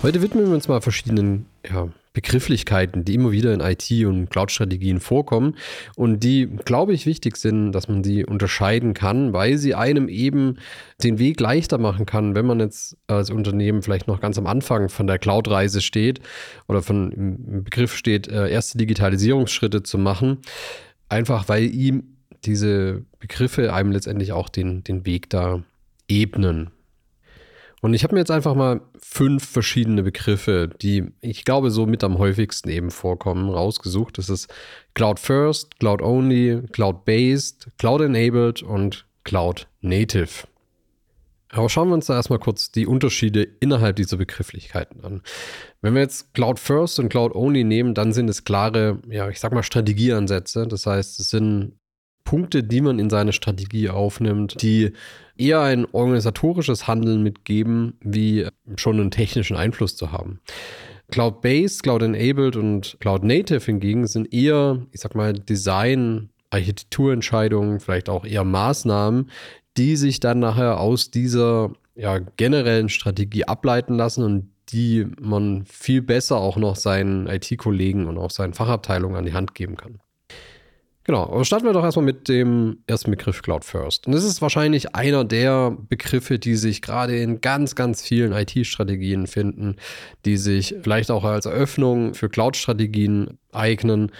Heute widmen wir uns mal verschiedenen ja, Begrifflichkeiten, die immer wieder in IT- und Cloud-Strategien vorkommen und die, glaube ich, wichtig sind, dass man sie unterscheiden kann, weil sie einem eben den Weg leichter machen kann, wenn man jetzt als Unternehmen vielleicht noch ganz am Anfang von der Cloud-Reise steht oder von im Begriff steht, äh, erste Digitalisierungsschritte zu machen. Einfach weil ihm diese Begriffe einem letztendlich auch den, den Weg da ebnen. Und ich habe mir jetzt einfach mal fünf verschiedene Begriffe, die ich glaube so mit am häufigsten eben vorkommen, rausgesucht. Das ist Cloud First, Cloud Only, Cloud Based, Cloud Enabled und Cloud Native. Aber schauen wir uns da erstmal kurz die Unterschiede innerhalb dieser Begrifflichkeiten an. Wenn wir jetzt Cloud First und Cloud Only nehmen, dann sind es klare, ja, ich sag mal Strategieansätze. Das heißt, es sind Punkte, die man in seine Strategie aufnimmt, die eher ein organisatorisches Handeln mitgeben, wie schon einen technischen Einfluss zu haben. Cloud-based, Cloud-enabled und Cloud-native hingegen sind eher, ich sag mal, Design, Architekturentscheidungen, vielleicht auch eher Maßnahmen, die sich dann nachher aus dieser ja, generellen Strategie ableiten lassen und die man viel besser auch noch seinen IT-Kollegen und auch seinen Fachabteilungen an die Hand geben kann. Genau, aber starten wir doch erstmal mit dem ersten Begriff Cloud First. Und das ist wahrscheinlich einer der Begriffe, die sich gerade in ganz, ganz vielen IT-Strategien finden, die sich vielleicht auch als Eröffnung für Cloud-Strategien eignen,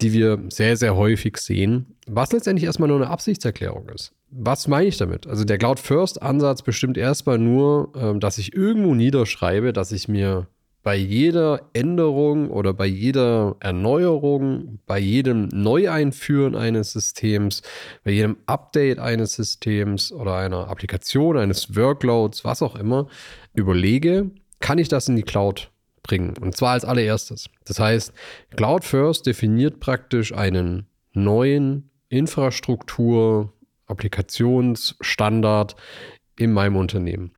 die wir sehr, sehr häufig sehen, was letztendlich erstmal nur eine Absichtserklärung ist. Was meine ich damit? Also der Cloud First Ansatz bestimmt erstmal nur, ähm, dass ich irgendwo niederschreibe, dass ich mir bei jeder Änderung oder bei jeder Erneuerung, bei jedem Neueinführen eines Systems, bei jedem Update eines Systems oder einer Applikation, eines Workloads, was auch immer, überlege, kann ich das in die Cloud bringen? Und zwar als allererstes. Das heißt, Cloud First definiert praktisch einen neuen Infrastruktur, Applikationsstandard in meinem Unternehmen.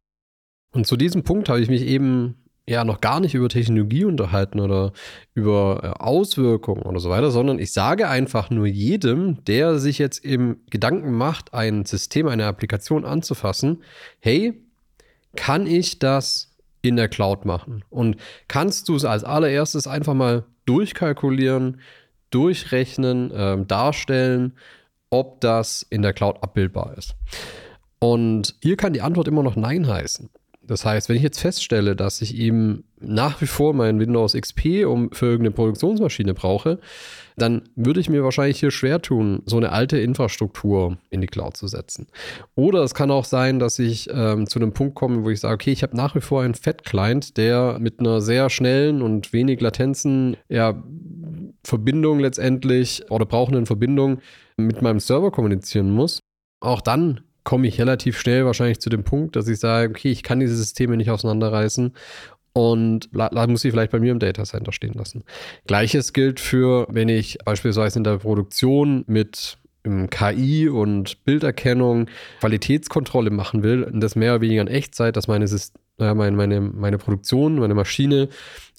Und zu diesem Punkt habe ich mich eben ja noch gar nicht über Technologie unterhalten oder über äh, Auswirkungen oder so weiter, sondern ich sage einfach nur jedem, der sich jetzt im Gedanken macht, ein System, eine Applikation anzufassen, hey, kann ich das in der Cloud machen? Und kannst du es als allererstes einfach mal durchkalkulieren, durchrechnen, äh, darstellen, ob das in der Cloud abbildbar ist? Und hier kann die Antwort immer noch Nein heißen. Das heißt, wenn ich jetzt feststelle, dass ich eben nach wie vor mein Windows XP um, für irgendeine Produktionsmaschine brauche, dann würde ich mir wahrscheinlich hier schwer tun, so eine alte Infrastruktur in die Cloud zu setzen. Oder es kann auch sein, dass ich ähm, zu einem Punkt komme, wo ich sage, okay, ich habe nach wie vor einen Fat-Client, der mit einer sehr schnellen und wenig Latenzen ja, Verbindung letztendlich oder brauchenden Verbindung mit meinem Server kommunizieren muss. Auch dann komme ich relativ schnell wahrscheinlich zu dem Punkt, dass ich sage, okay, ich kann diese Systeme nicht auseinanderreißen und muss sie vielleicht bei mir im Datacenter stehen lassen. Gleiches gilt für, wenn ich beispielsweise in der Produktion mit KI und Bilderkennung Qualitätskontrolle machen will und das mehr oder weniger in Echtzeit, dass meine, meine, meine, meine Produktion, meine Maschine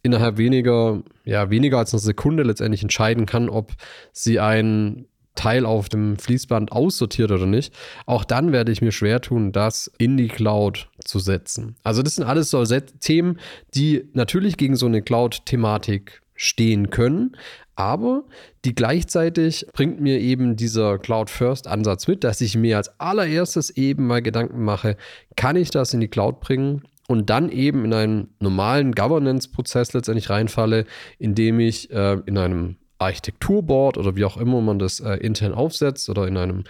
innerhalb weniger, ja, weniger als eine Sekunde letztendlich entscheiden kann, ob sie ein Teil auf dem Fließband aussortiert oder nicht, auch dann werde ich mir schwer tun, das in die Cloud zu setzen. Also das sind alles so Themen, die natürlich gegen so eine Cloud-Thematik stehen können, aber die gleichzeitig bringt mir eben dieser Cloud-First-Ansatz mit, dass ich mir als allererstes eben mal Gedanken mache, kann ich das in die Cloud bringen? Und dann eben in einen normalen Governance-Prozess letztendlich reinfalle, indem ich äh, in einem Architekturboard oder wie auch immer man das äh, intern aufsetzt oder in einem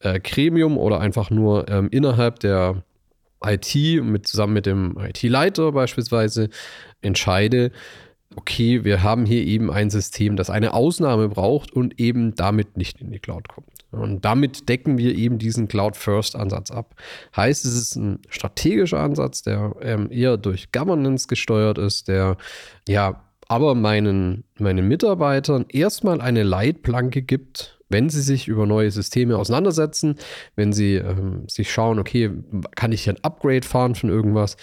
äh, Gremium oder einfach nur ähm, innerhalb der IT mit, zusammen mit dem IT-Leiter beispielsweise entscheide, okay, wir haben hier eben ein System, das eine Ausnahme braucht und eben damit nicht in die Cloud kommt. Und damit decken wir eben diesen Cloud-First-Ansatz ab. Heißt, es ist ein strategischer Ansatz, der ähm, eher durch Governance gesteuert ist, der ja aber meinen, meinen Mitarbeitern erstmal eine Leitplanke gibt, wenn sie sich über neue Systeme auseinandersetzen, wenn sie ähm, sich schauen, okay, kann ich hier ein Upgrade fahren von irgendwas,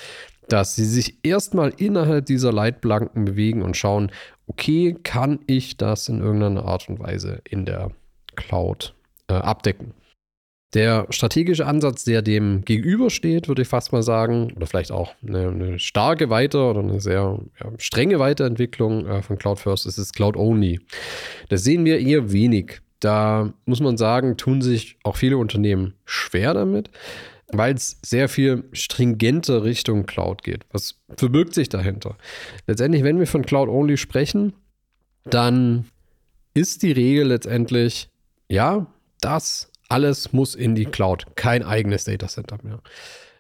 dass sie sich erstmal innerhalb dieser Leitplanken bewegen und schauen, okay, kann ich das in irgendeiner Art und Weise in der Cloud äh, abdecken. Der strategische Ansatz, der dem gegenübersteht, würde ich fast mal sagen, oder vielleicht auch eine, eine starke Weiter- oder eine sehr ja, strenge Weiterentwicklung äh, von Cloud First, ist es Cloud Only. Das sehen wir eher wenig. Da muss man sagen, tun sich auch viele Unternehmen schwer damit, weil es sehr viel stringenter Richtung Cloud geht. Was verbirgt sich dahinter? Letztendlich, wenn wir von Cloud Only sprechen, dann ist die Regel letztendlich, ja, das alles muss in die Cloud, kein eigenes Datacenter mehr.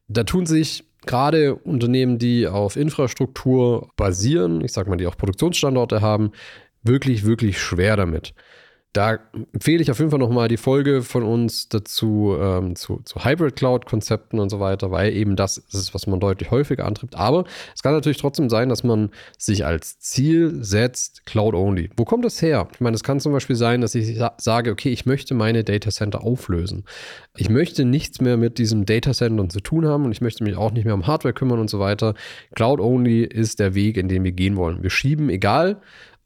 Da tun sich gerade Unternehmen, die auf Infrastruktur basieren, ich sage mal, die auch Produktionsstandorte haben, wirklich, wirklich schwer damit. Da empfehle ich auf jeden Fall nochmal die Folge von uns dazu, ähm, zu, zu Hybrid Cloud-Konzepten und so weiter, weil eben das ist, was man deutlich häufiger antrifft. Aber es kann natürlich trotzdem sein, dass man sich als Ziel setzt, Cloud-Only. Wo kommt das her? Ich meine, es kann zum Beispiel sein, dass ich sage, okay, ich möchte meine Data Center auflösen. Ich möchte nichts mehr mit diesem Data Center zu tun haben und ich möchte mich auch nicht mehr um Hardware kümmern und so weiter. Cloud-Only ist der Weg, in den wir gehen wollen. Wir schieben, egal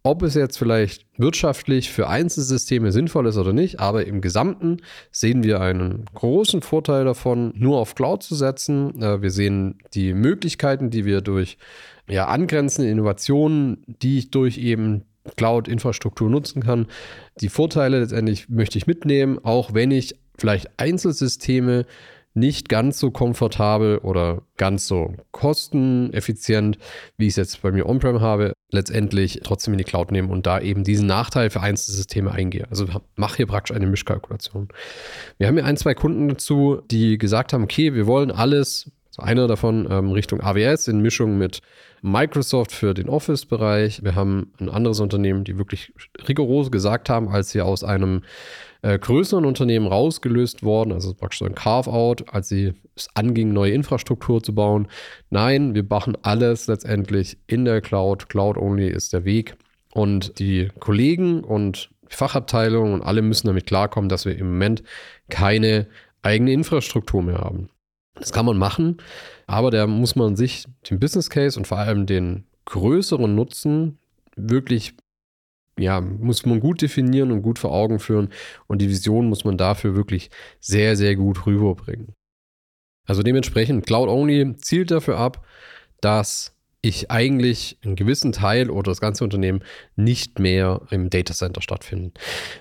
ob es jetzt vielleicht wirtschaftlich für Einzelsysteme sinnvoll ist oder nicht, aber im Gesamten sehen wir einen großen Vorteil davon, nur auf Cloud zu setzen. Äh, wir sehen die Möglichkeiten, die wir durch ja, angrenzende Innovationen, die ich durch eben Cloud-Infrastruktur nutzen kann. Die Vorteile letztendlich möchte ich mitnehmen, auch wenn ich vielleicht Einzelsysteme nicht ganz so komfortabel oder ganz so kosteneffizient, wie ich es jetzt bei mir on-prem habe, letztendlich trotzdem in die Cloud nehmen und da eben diesen Nachteil für einzelne Systeme eingehe. Also mache hier praktisch eine Mischkalkulation. Wir haben hier ein, zwei Kunden dazu, die gesagt haben, okay, wir wollen alles, also einer davon ähm, Richtung AWS in Mischung mit Microsoft für den Office-Bereich. Wir haben ein anderes Unternehmen, die wirklich rigoros gesagt haben, als sie aus einem äh, größeren Unternehmen rausgelöst worden, also praktisch so ein Carve-out, als sie es anging, neue Infrastruktur zu bauen. Nein, wir machen alles letztendlich in der Cloud. Cloud-only ist der Weg. Und die Kollegen und Fachabteilungen und alle müssen damit klarkommen, dass wir im Moment keine eigene Infrastruktur mehr haben. Das kann man machen, aber da muss man sich den Business Case und vor allem den größeren Nutzen wirklich ja, muss man gut definieren und gut vor Augen führen. Und die Vision muss man dafür wirklich sehr, sehr gut rüberbringen. Also dementsprechend, Cloud Only zielt dafür ab, dass ich eigentlich einen gewissen Teil oder das ganze Unternehmen nicht mehr im Data Center stattfinden.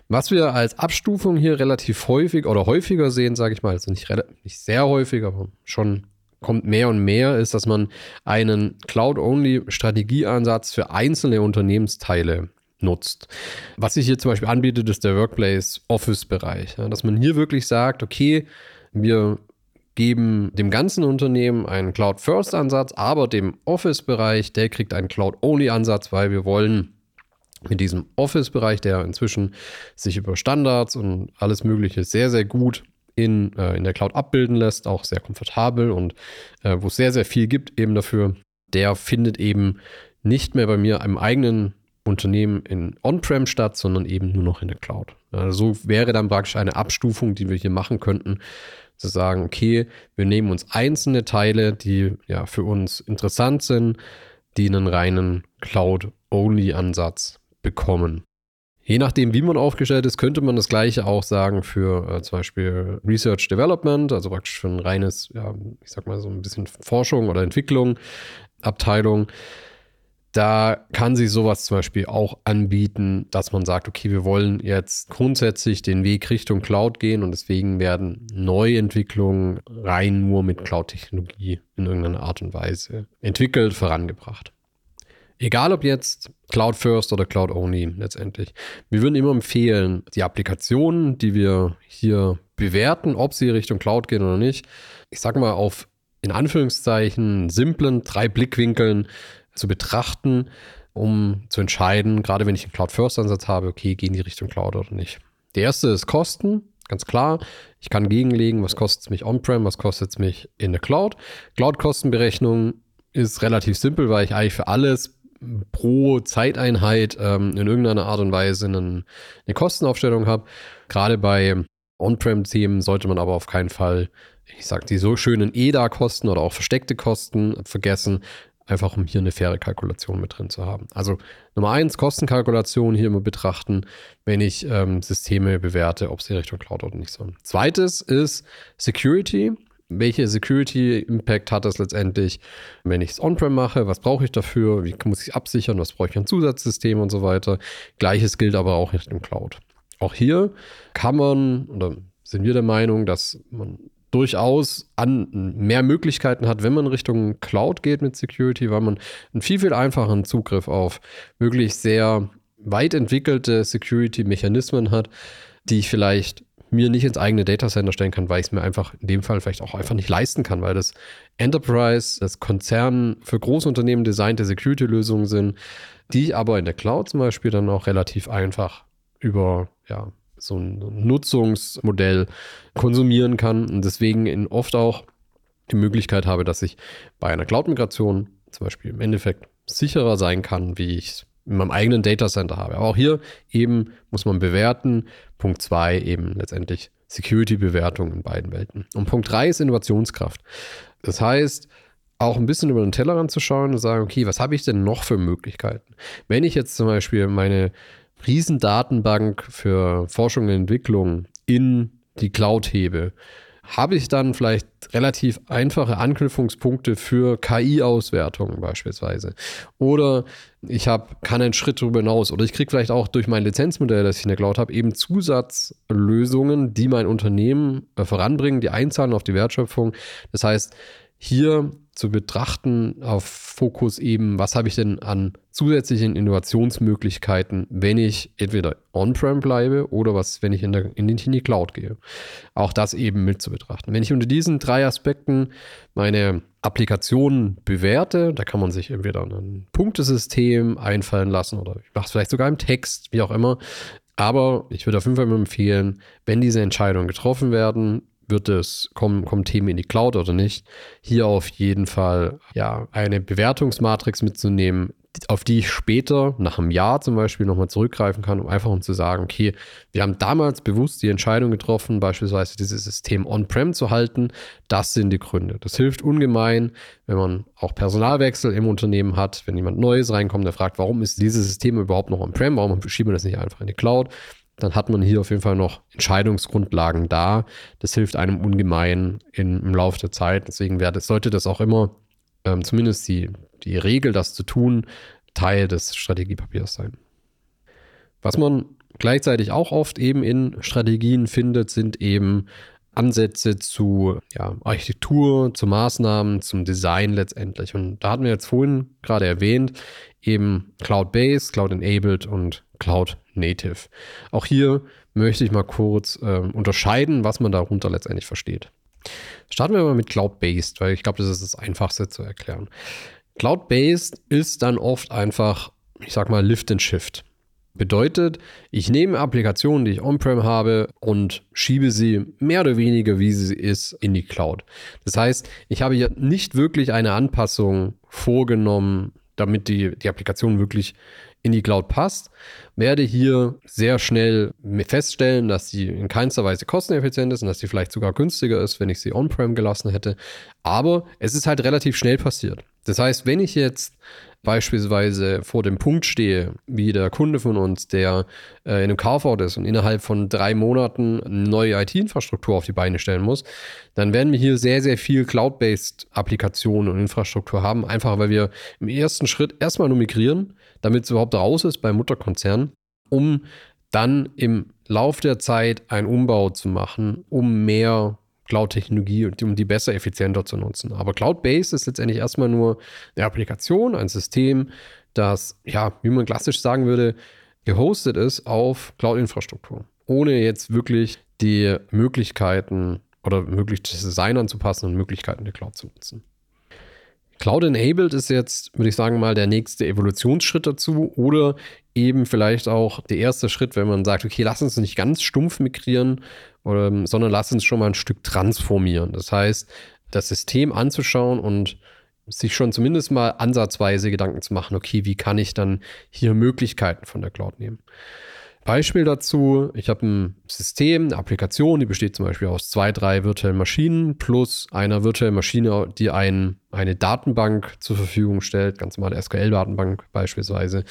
Was wir als Abstufung hier relativ häufig oder häufiger sehen, sage ich mal, also nicht, nicht sehr häufig, aber schon kommt mehr und mehr, ist, dass man einen Cloud-Only-Strategieansatz für einzelne Unternehmensteile nutzt. Was sich hier zum Beispiel anbietet, ist der Workplace Office-Bereich. Ja, dass man hier wirklich sagt, okay, wir geben dem ganzen Unternehmen einen Cloud-First-Ansatz, aber dem Office-Bereich, der kriegt einen Cloud-Only-Ansatz, weil wir wollen mit diesem Office-Bereich, der inzwischen sich über Standards und alles Mögliche sehr, sehr gut in, äh, in der Cloud abbilden lässt, auch sehr komfortabel und äh, wo es sehr, sehr viel gibt eben dafür, der findet eben nicht mehr bei mir im eigenen Unternehmen in On-Prem statt, sondern eben nur noch in der Cloud. Also so wäre dann praktisch eine Abstufung, die wir hier machen könnten, zu sagen, okay, wir nehmen uns einzelne Teile, die ja für uns interessant sind, die einen reinen Cloud-Only-Ansatz bekommen. Je nachdem, wie man aufgestellt ist, könnte man das gleiche auch sagen für äh, zum Beispiel Research Development, also praktisch für ein reines, ja, ich sag mal so ein bisschen Forschung oder Entwicklung, Abteilung. Da kann sich sowas zum Beispiel auch anbieten, dass man sagt, okay, wir wollen jetzt grundsätzlich den Weg Richtung Cloud gehen und deswegen werden Neuentwicklungen rein nur mit Cloud-Technologie in irgendeiner Art und Weise entwickelt, vorangebracht. Egal ob jetzt Cloud First oder Cloud Only letztendlich. Wir würden immer empfehlen, die Applikationen, die wir hier bewerten, ob sie Richtung Cloud gehen oder nicht, ich sage mal auf in Anführungszeichen simplen drei Blickwinkeln zu betrachten, um zu entscheiden, gerade wenn ich einen Cloud-First-Ansatz habe, okay, gehen die Richtung Cloud oder nicht. Der erste ist Kosten, ganz klar. Ich kann gegenlegen, was kostet es mich on-prem, was kostet es mich in der Cloud. Cloud-Kostenberechnung ist relativ simpel, weil ich eigentlich für alles pro Zeiteinheit ähm, in irgendeiner Art und Weise einen, eine Kostenaufstellung habe. Gerade bei On-Prem-Themen sollte man aber auf keinen Fall, ich sag, die so schönen EDA-Kosten oder auch versteckte Kosten vergessen, einfach um hier eine faire Kalkulation mit drin zu haben. Also Nummer eins, Kostenkalkulation hier immer betrachten, wenn ich ähm, Systeme bewerte, ob sie Richtung Cloud oder nicht sollen. Zweites ist Security. Welche Security-Impact hat das letztendlich, wenn ich es on-prem mache? Was brauche ich dafür? Wie muss ich absichern? Was brauche ich an Zusatzsystemen und so weiter? Gleiches gilt aber auch im Cloud. Auch hier kann man, oder sind wir der Meinung, dass man durchaus an mehr Möglichkeiten hat, wenn man Richtung Cloud geht mit Security, weil man einen viel, viel einfacheren Zugriff auf wirklich sehr weit entwickelte Security-Mechanismen hat, die ich vielleicht mir nicht ins eigene Datacenter stellen kann, weil ich es mir einfach in dem Fall vielleicht auch einfach nicht leisten kann, weil das Enterprise, das Konzern für Großunternehmen designte Security-Lösungen sind, die ich aber in der Cloud zum Beispiel dann auch relativ einfach über ja, so ein Nutzungsmodell konsumieren kann und deswegen oft auch die Möglichkeit habe, dass ich bei einer Cloud-Migration zum Beispiel im Endeffekt sicherer sein kann, wie ich es in meinem eigenen Datacenter habe. Aber auch hier eben muss man bewerten. Punkt zwei eben letztendlich Security-Bewertung in beiden Welten. Und Punkt drei ist Innovationskraft. Das heißt, auch ein bisschen über den Tellerrand zu schauen und sagen, okay, was habe ich denn noch für Möglichkeiten? Wenn ich jetzt zum Beispiel meine Riesendatenbank für Forschung und Entwicklung in die Cloud hebe, habe ich dann vielleicht relativ einfache Anknüpfungspunkte für KI-Auswertungen beispielsweise. Oder ich habe, kann einen Schritt darüber hinaus. Oder ich kriege vielleicht auch durch mein Lizenzmodell, das ich in der Cloud habe, eben Zusatzlösungen, die mein Unternehmen äh, voranbringen, die einzahlen auf die Wertschöpfung. Das heißt, hier zu betrachten auf Fokus eben, was habe ich denn an zusätzlichen Innovationsmöglichkeiten, wenn ich entweder on-prem bleibe oder was, wenn ich in, der, in, die Cloud gehe. Auch das eben mit zu betrachten. Wenn ich unter diesen drei Aspekten meine Applikationen bewerte, da kann man sich entweder ein Punktesystem einfallen lassen oder ich mache es vielleicht sogar im Text, wie auch immer. Aber ich würde auf jeden Fall empfehlen, wenn diese Entscheidungen getroffen werden, wird es, kommen, kommen Themen in die Cloud oder nicht, hier auf jeden Fall ja eine Bewertungsmatrix mitzunehmen, auf die ich später, nach einem Jahr zum Beispiel, nochmal zurückgreifen kann, um einfach um zu sagen, okay, wir haben damals bewusst die Entscheidung getroffen, beispielsweise dieses System on-prem zu halten. Das sind die Gründe. Das hilft ungemein, wenn man auch Personalwechsel im Unternehmen hat, wenn jemand Neues reinkommt, der fragt, warum ist dieses System überhaupt noch on-prem, warum schieben wir das nicht einfach in die Cloud? Dann hat man hier auf jeden Fall noch Entscheidungsgrundlagen da. Das hilft einem ungemein in, im Laufe der Zeit. Deswegen wäre das, sollte das auch immer, ähm, zumindest die, die Regel, das zu tun, Teil des Strategiepapiers sein. Was man gleichzeitig auch oft eben in Strategien findet, sind eben Ansätze zu ja, Architektur, zu Maßnahmen, zum Design letztendlich. Und da hatten wir jetzt vorhin gerade erwähnt, eben Cloud-Based, Cloud-Enabled und Cloud-Native. Auch hier möchte ich mal kurz äh, unterscheiden, was man darunter letztendlich versteht. Starten wir mal mit Cloud-Based, weil ich glaube, das ist das Einfachste zu erklären. Cloud-Based ist dann oft einfach, ich sag mal, Lift and Shift. Bedeutet, ich nehme Applikationen, die ich on-prem habe und schiebe sie mehr oder weniger, wie sie ist, in die Cloud. Das heißt, ich habe hier nicht wirklich eine Anpassung vorgenommen, damit die, die Applikation wirklich in die Cloud passt, werde hier sehr schnell feststellen, dass sie in keinster Weise kosteneffizient ist und dass sie vielleicht sogar günstiger ist, wenn ich sie on-prem gelassen hätte. Aber es ist halt relativ schnell passiert. Das heißt, wenn ich jetzt beispielsweise vor dem Punkt stehe, wie der Kunde von uns, der äh, in einem Carve-out ist und innerhalb von drei Monaten eine neue IT-Infrastruktur auf die Beine stellen muss, dann werden wir hier sehr, sehr viel Cloud-based Applikationen und Infrastruktur haben, einfach weil wir im ersten Schritt erstmal nur migrieren, damit es überhaupt raus ist beim Mutterkonzern, um dann im Lauf der Zeit einen Umbau zu machen, um mehr Cloud-Technologie, um die besser, effizienter zu nutzen. Aber Cloud-Based ist letztendlich erstmal nur eine Applikation, ein System, das, ja, wie man klassisch sagen würde, gehostet ist auf Cloud-Infrastruktur. Ohne jetzt wirklich die Möglichkeiten oder möglich das Design anzupassen und Möglichkeiten der Cloud zu nutzen. Cloud-enabled ist jetzt, würde ich sagen, mal der nächste Evolutionsschritt dazu oder eben vielleicht auch der erste Schritt, wenn man sagt, okay, lass uns nicht ganz stumpf migrieren, oder, sondern lass uns schon mal ein Stück transformieren. Das heißt, das System anzuschauen und sich schon zumindest mal ansatzweise Gedanken zu machen, okay, wie kann ich dann hier Möglichkeiten von der Cloud nehmen? Beispiel dazu, ich habe ein System, eine Applikation, die besteht zum Beispiel aus zwei, drei virtuellen Maschinen plus einer virtuellen Maschine, die ein, eine Datenbank zur Verfügung stellt, ganz normale SQL-Datenbank beispielsweise.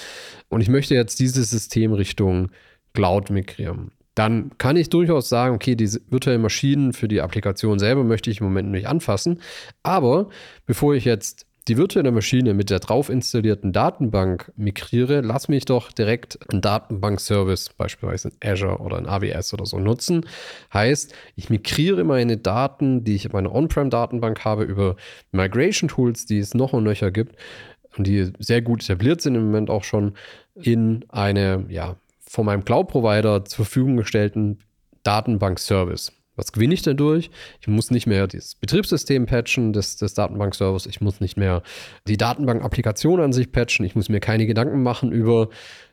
Und ich möchte jetzt dieses System Richtung Cloud migrieren dann kann ich durchaus sagen, okay, diese virtuellen Maschinen für die Applikation selber möchte ich im Moment nicht anfassen. Aber bevor ich jetzt die virtuelle Maschine mit der drauf installierten Datenbank migriere, lass mich doch direkt einen Datenbankservice, beispielsweise in Azure oder in AWS oder so, nutzen. Heißt, ich migriere meine Daten, die ich in meiner On-Prem-Datenbank habe, über Migration-Tools, die es noch und nöcher gibt und die sehr gut etabliert sind im Moment auch schon, in eine ja, von meinem Cloud-Provider zur Verfügung gestellten Datenbank-Service. Was gewinne ich dadurch? Ich muss nicht mehr das Betriebssystem patchen des, des Datenbank-Servers. Ich muss nicht mehr die Datenbank-Applikation an sich patchen. Ich muss mir keine Gedanken machen über,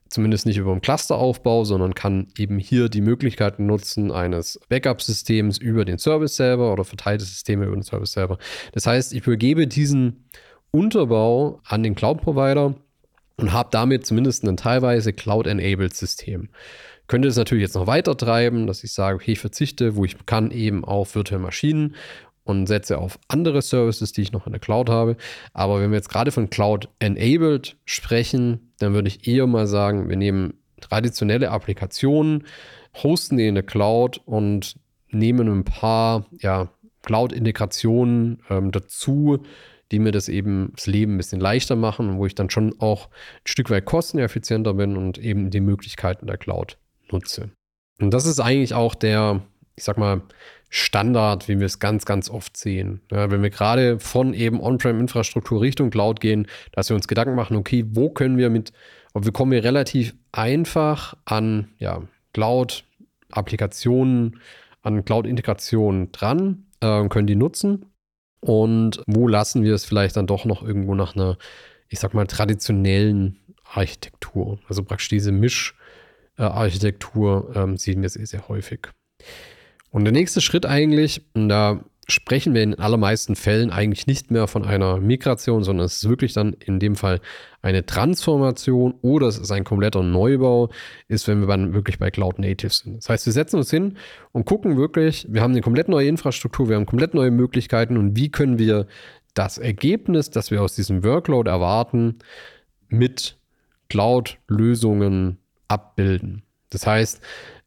zumindest nicht über den Clusteraufbau, sondern kann eben hier die Möglichkeiten nutzen eines Backup-Systems über den Service selber oder verteilte Systeme über den Service selber. Das heißt, ich übergebe diesen Unterbau an den Cloud-Provider und habe damit zumindest ein teilweise Cloud-enabled System. Könnte es natürlich jetzt noch weiter treiben, dass ich sage, okay, ich verzichte, wo ich kann, eben auf virtuelle Maschinen und setze auf andere Services, die ich noch in der Cloud habe. Aber wenn wir jetzt gerade von Cloud-enabled sprechen, dann würde ich eher mal sagen, wir nehmen traditionelle Applikationen, hosten die in der Cloud und nehmen ein paar ja, Cloud-Integrationen ähm, dazu, die mir das eben das Leben ein bisschen leichter machen und wo ich dann schon auch ein Stück weit kosteneffizienter bin und eben die Möglichkeiten der Cloud nutze. Und das ist eigentlich auch der, ich sag mal, Standard, wie wir es ganz, ganz oft sehen. Ja, wenn wir gerade von eben On-Prem-Infrastruktur Richtung Cloud gehen, dass wir uns Gedanken machen, okay, wo können wir mit, ob wir kommen wir relativ einfach an ja, Cloud-Applikationen, an Cloud-Integrationen dran äh, können die nutzen. Und wo lassen wir es vielleicht dann doch noch irgendwo nach einer, ich sag mal, traditionellen Architektur? Also praktisch diese Mischarchitektur ähm, sehen wir sehr, sehr häufig. Und der nächste Schritt eigentlich, und da sprechen wir in allermeisten Fällen eigentlich nicht mehr von einer Migration, sondern es ist wirklich dann in dem Fall eine Transformation oder es ist ein kompletter Neubau, ist, wenn wir dann wirklich bei Cloud Native sind. Das heißt, wir setzen uns hin und gucken wirklich, wir haben eine komplett neue Infrastruktur, wir haben komplett neue Möglichkeiten und wie können wir das Ergebnis, das wir aus diesem Workload erwarten, mit Cloud-Lösungen abbilden. Das heißt,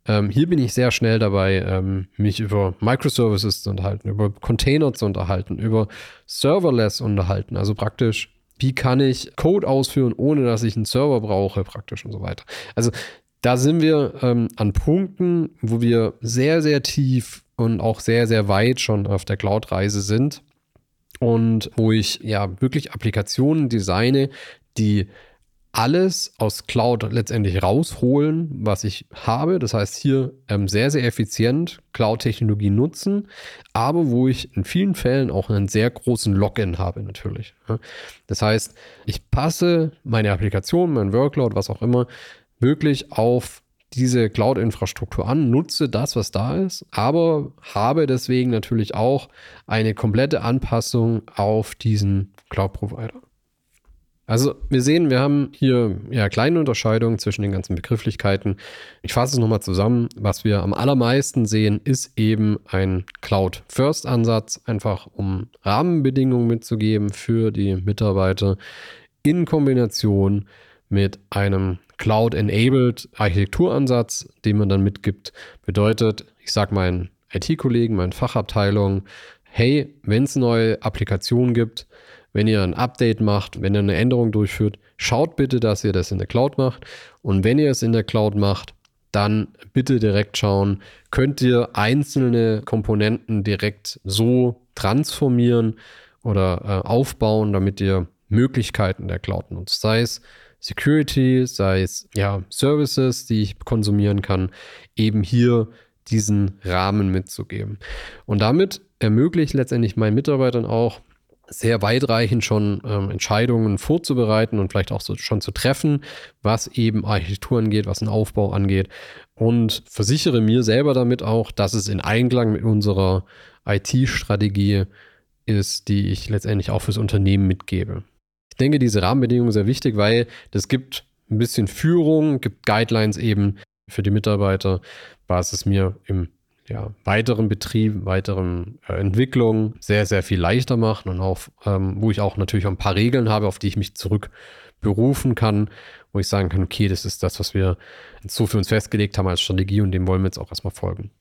ähm, hier bin ich sehr schnell dabei, ähm, mich über Microservices zu unterhalten, über Container zu unterhalten, über Serverless unterhalten. Also praktisch, wie kann ich Code ausführen, ohne dass ich einen Server brauche, praktisch und so weiter. Also da sind wir ähm, an Punkten, wo wir sehr, sehr tief und auch sehr, sehr weit schon auf der Cloud-Reise sind und wo ich ja wirklich Applikationen designe, die alles aus Cloud letztendlich rausholen, was ich habe. Das heißt, hier ähm, sehr, sehr effizient Cloud-Technologie nutzen, aber wo ich in vielen Fällen auch einen sehr großen Login habe natürlich. Das heißt, ich passe meine Applikation, mein Workload, was auch immer, wirklich auf diese Cloud-Infrastruktur an, nutze das, was da ist, aber habe deswegen natürlich auch eine komplette Anpassung auf diesen Cloud-Provider. Also wir sehen, wir haben hier ja kleine Unterscheidungen zwischen den ganzen Begrifflichkeiten. Ich fasse es nochmal zusammen. Was wir am allermeisten sehen, ist eben ein Cloud-First-Ansatz, einfach um Rahmenbedingungen mitzugeben für die Mitarbeiter in Kombination mit einem Cloud-Enabled Architekturansatz, den man dann mitgibt. Bedeutet, ich sage meinen IT-Kollegen, meinen Fachabteilungen, hey, wenn es neue Applikationen gibt, wenn ihr ein Update macht, wenn ihr eine Änderung durchführt, schaut bitte, dass ihr das in der Cloud macht. Und wenn ihr es in der Cloud macht, dann bitte direkt schauen, könnt ihr einzelne Komponenten direkt so transformieren oder äh, aufbauen, damit ihr Möglichkeiten der Cloud nutzt. Sei es Security, sei es ja Services, die ich konsumieren kann, eben hier diesen Rahmen mitzugeben. Und damit ermöglicht letztendlich meinen Mitarbeitern auch, sehr weitreichend schon ähm, Entscheidungen vorzubereiten und vielleicht auch so schon zu treffen, was eben Architektur angeht, was den Aufbau angeht. Und versichere mir selber damit auch, dass es in Einklang mit unserer IT-Strategie ist, die ich letztendlich auch fürs Unternehmen mitgebe. Ich denke, diese Rahmenbedingungen sind sehr wichtig, weil das gibt ein bisschen Führung, gibt Guidelines eben für die Mitarbeiter, was es mir im ja, weiteren Betrieb, weiteren äh, Entwicklung sehr, sehr viel leichter macht und auch, ähm, wo ich auch natürlich auch ein paar Regeln habe, auf die ich mich zurückberufen kann, wo ich sagen kann, okay, das ist das, was wir so für uns festgelegt haben als Strategie und dem wollen wir jetzt auch erstmal folgen.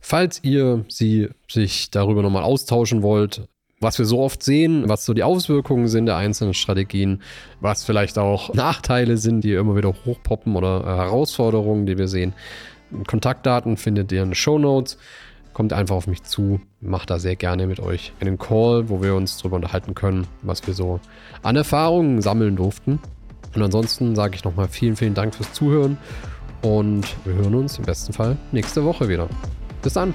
Falls ihr sie sich darüber nochmal austauschen wollt, was wir so oft sehen, was so die Auswirkungen sind der einzelnen Strategien, was vielleicht auch Nachteile sind, die immer wieder hochpoppen oder äh, Herausforderungen, die wir sehen. Kontaktdaten findet ihr in den Show Notes. Kommt einfach auf mich zu, macht da sehr gerne mit euch einen Call, wo wir uns darüber unterhalten können, was wir so an Erfahrungen sammeln durften. Und ansonsten sage ich nochmal vielen, vielen Dank fürs Zuhören und wir hören uns im besten Fall nächste Woche wieder. Bis dann!